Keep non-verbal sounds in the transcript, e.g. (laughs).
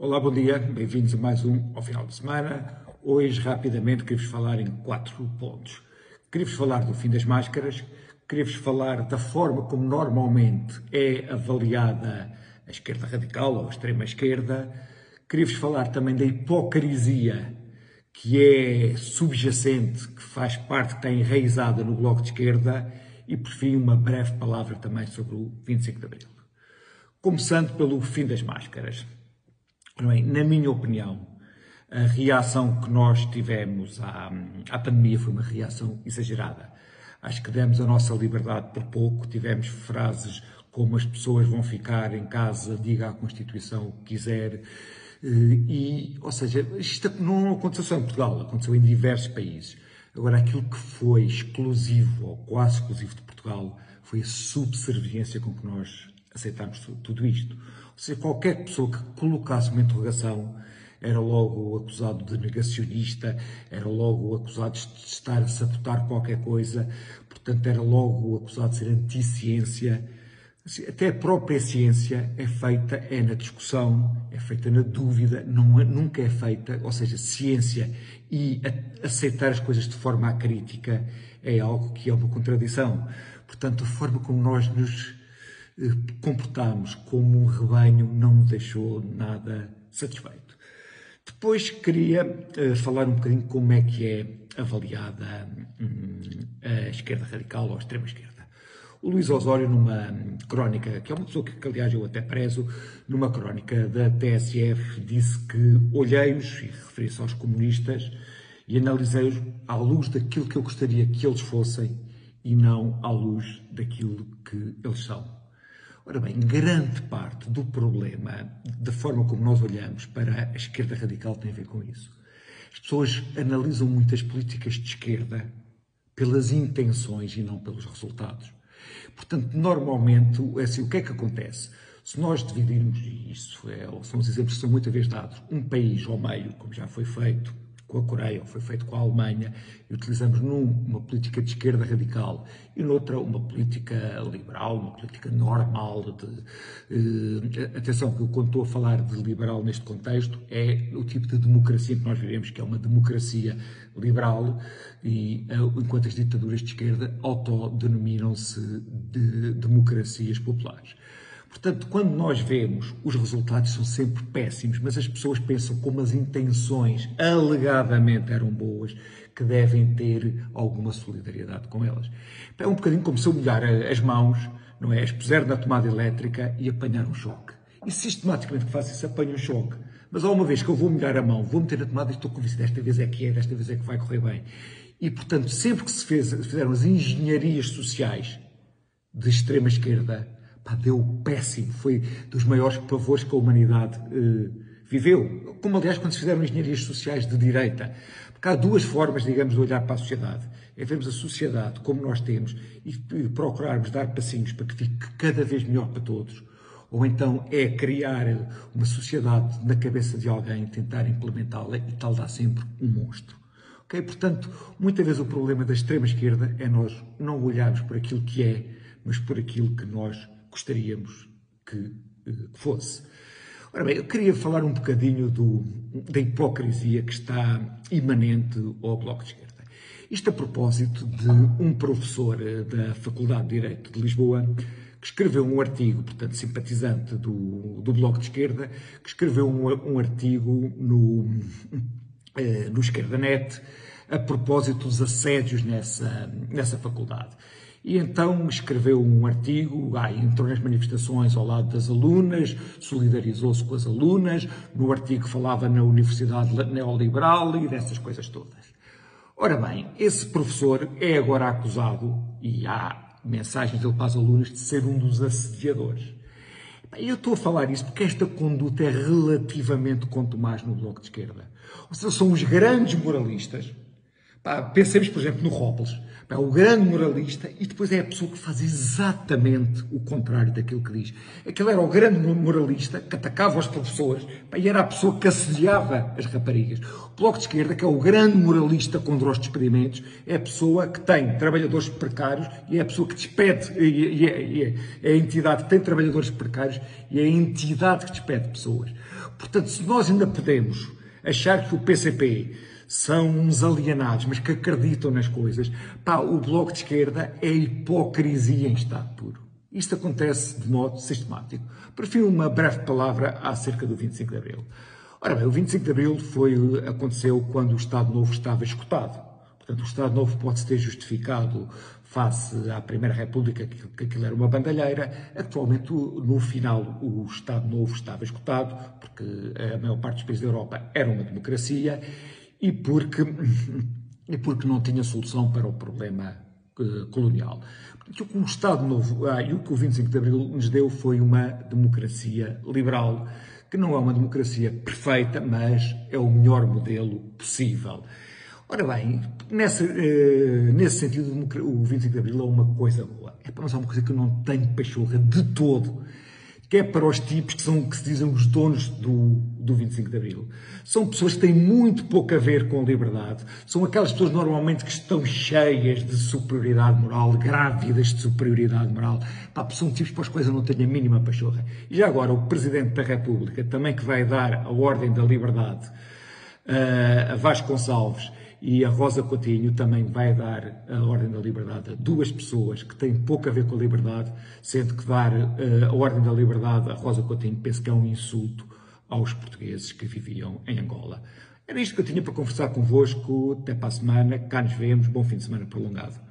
Olá, bom dia, bem-vindos a mais um ao final de semana. Hoje, rapidamente, queria-vos falar em quatro pontos. Queria-vos falar do fim das máscaras, queria-vos falar da forma como normalmente é avaliada a esquerda radical ou a extrema esquerda, queria-vos falar também da hipocrisia que é subjacente, que faz parte, que está enraizada no Bloco de Esquerda e, por fim, uma breve palavra também sobre o 25 de Abril. Começando pelo fim das máscaras. Bem, na minha opinião, a reação que nós tivemos à, à pandemia foi uma reação exagerada. Acho que demos a nossa liberdade por pouco, tivemos frases como as pessoas vão ficar em casa, diga à Constituição o que quiser. Eh, e, ou seja, isto não aconteceu só em Portugal, aconteceu em diversos países. Agora, aquilo que foi exclusivo, ou quase exclusivo de Portugal, foi a subserviência com que nós aceitámos tudo isto. Ou seja, qualquer pessoa que colocasse uma interrogação era logo acusado de negacionista, era logo acusado de estar a sabotar qualquer coisa, portanto, era logo acusado de ser anti-ciência. Assim, até a própria ciência é feita é na discussão, é feita na dúvida, não, é, nunca é feita, ou seja, ciência e aceitar as coisas de forma crítica é algo que é uma contradição. Portanto, a forma como nós nos comportámos como um rebanho não me deixou nada satisfeito. Depois queria uh, falar um bocadinho como é que é avaliada um, a esquerda radical ou a extrema esquerda. O Luís Osório, numa crónica, que é uma pessoa que, que aliás eu até prezo, numa crónica da TSF, disse que olhei-os, e referi-se aos comunistas, e analisei-os à luz daquilo que eu gostaria que eles fossem e não à luz daquilo que eles são. Ora bem, grande parte do problema, da forma como nós olhamos para a esquerda radical, tem a ver com isso. As pessoas analisam muitas políticas de esquerda pelas intenções e não pelos resultados. Portanto, normalmente, assim, o que é que acontece? Se nós dividirmos, e isso é, são os exemplos que são muitas vezes dados, um país ao meio, como já foi feito, com a Coreia, ou foi feito com a Alemanha, e utilizamos num uma política de esquerda radical e noutra uma política liberal, uma política normal de... Eh, atenção, que eu quando estou a falar de liberal neste contexto é o tipo de democracia que nós vivemos, que é uma democracia liberal, e eh, enquanto as ditaduras de esquerda autodenominam-se de democracias populares. Portanto, quando nós vemos, os resultados são sempre péssimos, mas as pessoas pensam como as intenções alegadamente eram boas, que devem ter alguma solidariedade com elas. É um bocadinho como se eu molhar as mãos, não é? As puser na tomada elétrica e apanhar um choque. E sistematicamente que faço isso, apanho um choque. Mas há uma vez que eu vou molhar a mão, vou meter a tomada e estou convencido, desta vez é que é, desta vez é que vai correr bem. E, portanto, sempre que se fez, fizeram as engenharias sociais de extrema esquerda, pá, deu péssimo. Foi dos maiores pavores que a humanidade eh, viveu. Como, aliás, quando se fizeram engenharias sociais de direita. Porque há duas formas, digamos, de olhar para a sociedade. É vermos a sociedade como nós temos e procurarmos dar passinhos para que fique cada vez melhor para todos. Ou então é criar uma sociedade na cabeça de alguém, tentar implementá-la e tal dá sempre um monstro. Okay? Portanto, muitas vezes o problema da extrema-esquerda é nós não olharmos por aquilo que é, mas por aquilo que nós gostaríamos que, eh, que fosse. Ora bem, eu queria falar um bocadinho do, da hipocrisia que está imanente ao Bloco de Esquerda. Isto a propósito de um professor eh, da Faculdade de Direito de Lisboa que escreveu um artigo, portanto, simpatizante do, do Bloco de Esquerda, que escreveu um, um artigo no, eh, no EsquerdaNet a propósito dos assédios nessa, nessa faculdade. E então escreveu um artigo, ah, entrou nas manifestações ao lado das alunas, solidarizou-se com as alunas, no artigo falava na Universidade Neoliberal e dessas coisas todas. Ora bem, esse professor é agora acusado, e há mensagens dele para as alunas, de ser um dos assediadores. Eu estou a falar isso porque esta conduta é relativamente contumaz no Bloco de Esquerda. Ou seja, são os grandes moralistas. Pensemos, por exemplo, no Robles é o grande moralista e depois é a pessoa que faz exatamente o contrário daquilo que diz. Aquele era o grande moralista que atacava os professores e era a pessoa que assediava as raparigas. O Bloco de Esquerda, que é o grande moralista contra os despedimentos, é a pessoa que tem trabalhadores precários e é a pessoa que despede, e é, é a entidade que tem trabalhadores precários e é a entidade que despede pessoas. Portanto, se nós ainda podemos achar que o PCP são uns alienados, mas que acreditam nas coisas, pá, o Bloco de Esquerda é hipocrisia em estado puro. Isto acontece de modo sistemático. Prefiro uma breve palavra acerca do 25 de Abril. Ora bem, o 25 de Abril foi, aconteceu quando o Estado Novo estava escutado. Portanto, o Estado Novo pode-se ter justificado face à Primeira República, que aquilo era uma bandalheira. Atualmente, no final, o Estado Novo estava escutado, porque a maior parte dos países da Europa era uma democracia e porque, (laughs) e porque não tinha solução para o problema uh, colonial. Portanto, o Estado Novo ah, e o que o 25 de Abril nos deu foi uma democracia liberal, que não é uma democracia perfeita, mas é o melhor modelo possível. Ora bem, uh, nesse sentido, o 25 de Abril é uma coisa boa. É para nós é uma coisa que eu não tenho pachorra de todo. Que é para os tipos que, são, que se dizem os donos do, do 25 de Abril. São pessoas que têm muito pouco a ver com liberdade. São aquelas pessoas normalmente que estão cheias de superioridade moral, grávidas de superioridade moral. Pá, são tipos para os quais eu não tenho a mínima pachorra. E já agora, o Presidente da República, também que vai dar a Ordem da Liberdade uh, a Vasco Gonçalves e a Rosa Coutinho também vai dar a Ordem da Liberdade a duas pessoas que têm pouco a ver com a liberdade, sendo que dar uh, a Ordem da Liberdade a Rosa Coutinho penso que é um insulto aos portugueses que viviam em Angola. Era isto que eu tinha para conversar convosco. Até para a semana. Cá nos vemos. Bom fim de semana prolongado.